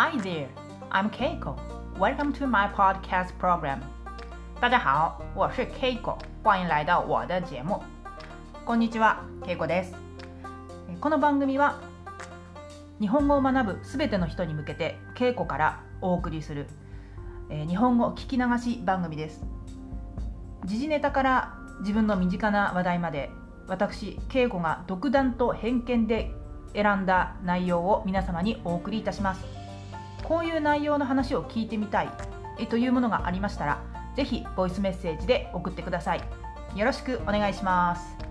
Hi there, I'm Keiko. Welcome to my podcast program. 大家好，我是 Keiko，欢迎来到我的节目。こんにちは、Keiko です。この番組は日本語を学ぶすべての人に向けて Keiko からお送りする、え日本語聞き流し番組です。時事ネタから自分の身近な話題まで私恵子が独断と偏見で選んだ内容を皆様にお送りいたしますこういう内容の話を聞いてみたいえというものがありましたら是非ボイスメッセージで送ってください。よろしくお願いします。